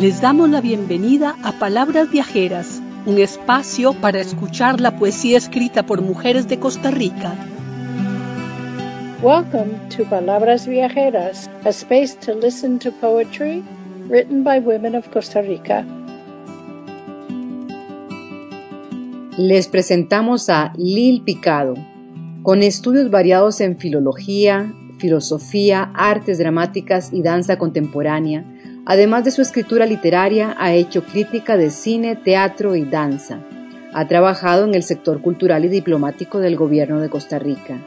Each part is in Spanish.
Les damos la bienvenida a Palabras Viajeras, un espacio para escuchar la poesía escrita por mujeres de Costa Rica. Welcome to Palabras Viajeras, a space to listen to poetry written by women of Costa Rica. Les presentamos a Lil Picado, con estudios variados en filología, filosofía, artes dramáticas y danza contemporánea Además de su escritura literaria, ha hecho crítica de cine, teatro y danza. Ha trabajado en el sector cultural y diplomático del gobierno de Costa Rica.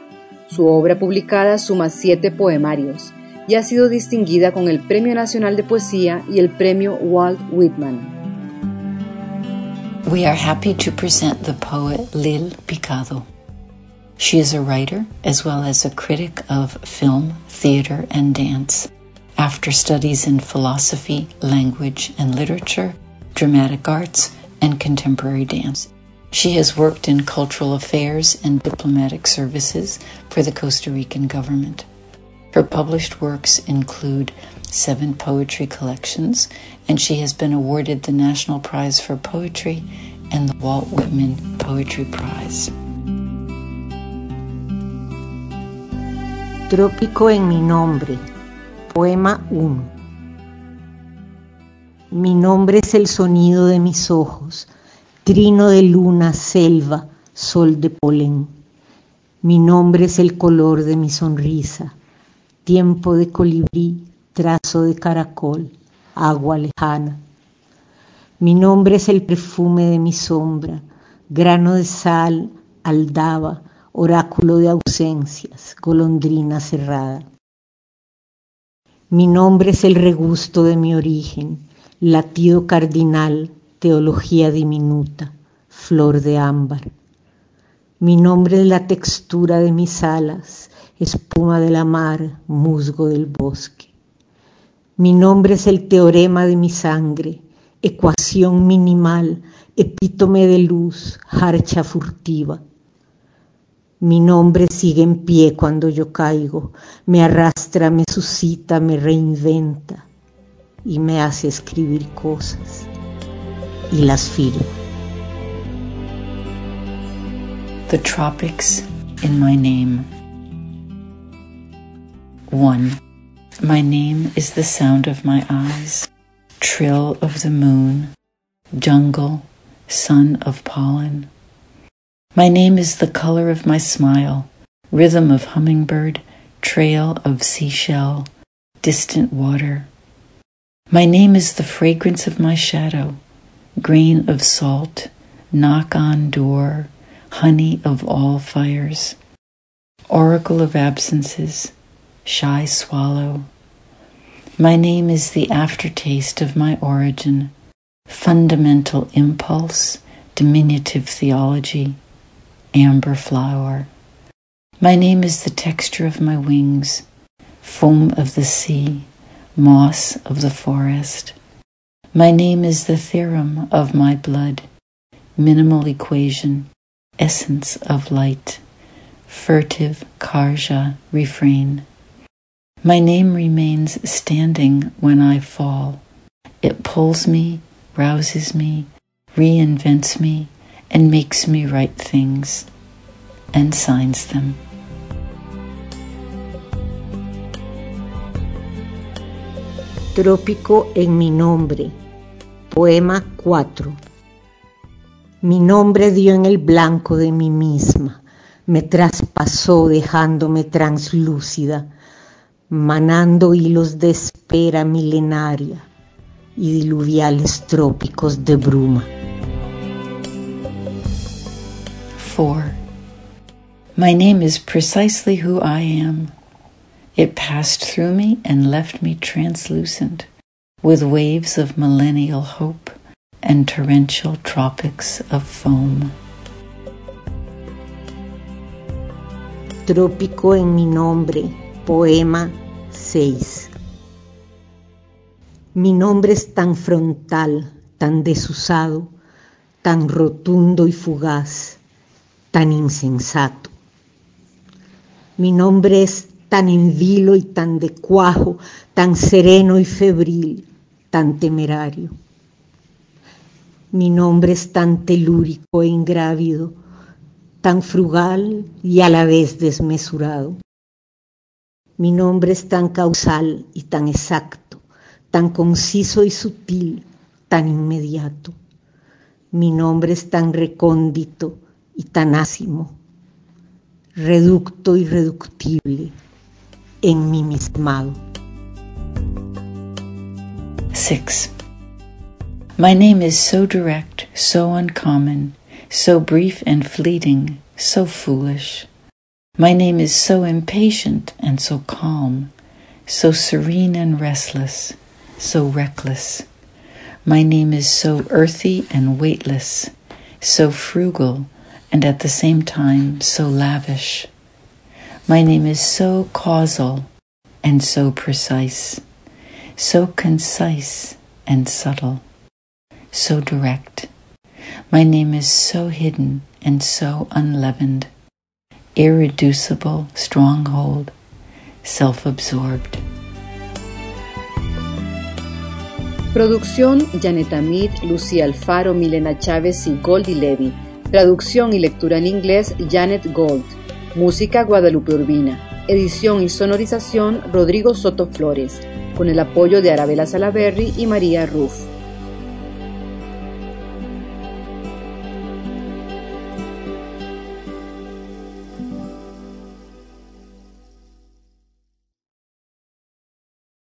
Su obra publicada suma siete poemarios y ha sido distinguida con el Premio Nacional de Poesía y el Premio Walt Whitman. We are happy to present the poet Lil Picado. She is a writer as well as a critic of film, theater, and dance. After studies in philosophy, language and literature, dramatic arts, and contemporary dance. She has worked in cultural affairs and diplomatic services for the Costa Rican government. Her published works include seven poetry collections, and she has been awarded the National Prize for Poetry and the Walt Whitman Poetry Prize. Trópico en mi nombre. Poema 1 Mi nombre es el sonido de mis ojos, trino de luna, selva, sol de polen. Mi nombre es el color de mi sonrisa, tiempo de colibrí, trazo de caracol, agua lejana. Mi nombre es el perfume de mi sombra, grano de sal, aldaba, oráculo de ausencias, golondrina cerrada. Mi nombre es el regusto de mi origen, latido cardinal, teología diminuta, flor de ámbar. Mi nombre es la textura de mis alas, espuma de la mar, musgo del bosque. Mi nombre es el teorema de mi sangre, ecuación minimal, epítome de luz, harcha furtiva. Mi nombre sigue en pie cuando yo caigo, me arrastra, me suscita, me reinventa y me hace escribir cosas y las firmo. The tropics in my name. One. My name is the sound of my eyes, trill of the moon, jungle, sun of pollen. My name is the color of my smile, rhythm of hummingbird, trail of seashell, distant water. My name is the fragrance of my shadow, grain of salt, knock on door, honey of all fires, oracle of absences, shy swallow. My name is the aftertaste of my origin, fundamental impulse, diminutive theology amber flower. My name is the texture of my wings, foam of the sea, moss of the forest. My name is the theorem of my blood, minimal equation, essence of light, furtive karja refrain. My name remains standing when I fall. It pulls me, rouses me, reinvents me, and makes me write things and signs them. Trópico en mi nombre. Poema 4. Mi nombre dio en el blanco de mí misma, me traspasó dejándome translúcida, manando hilos de espera milenaria y diluviales trópicos de bruma. 4. My name is precisely who I am. It passed through me and left me translucent, with waves of millennial hope and torrential tropics of foam. Trópico en mi nombre, poema 6. Mi nombre es tan frontal, tan desusado, tan rotundo y fugaz tan insensato. Mi nombre es tan en vilo y tan de cuajo, tan sereno y febril, tan temerario. Mi nombre es tan telúrico e ingrávido, tan frugal y a la vez desmesurado. Mi nombre es tan causal y tan exacto, tan conciso y sutil, tan inmediato. Mi nombre es tan recóndito y reducto y reductible, en mi mismado. 6. My name is so direct, so uncommon, so brief and fleeting, so foolish. My name is so impatient and so calm, so serene and restless, so reckless. My name is so earthy and weightless, so frugal and at the same time so lavish. My name is so causal and so precise, so concise and subtle, so direct. My name is so hidden and so unleavened, irreducible stronghold, self absorbed. Producción Janet Amid, Lucía Alfaro, Milena Chávez y Goldie Levy. Traducción y lectura en inglés Janet Gold. Música Guadalupe Urbina. Edición y sonorización Rodrigo Soto Flores. Con el apoyo de Arabela Salaberry y María Ruff.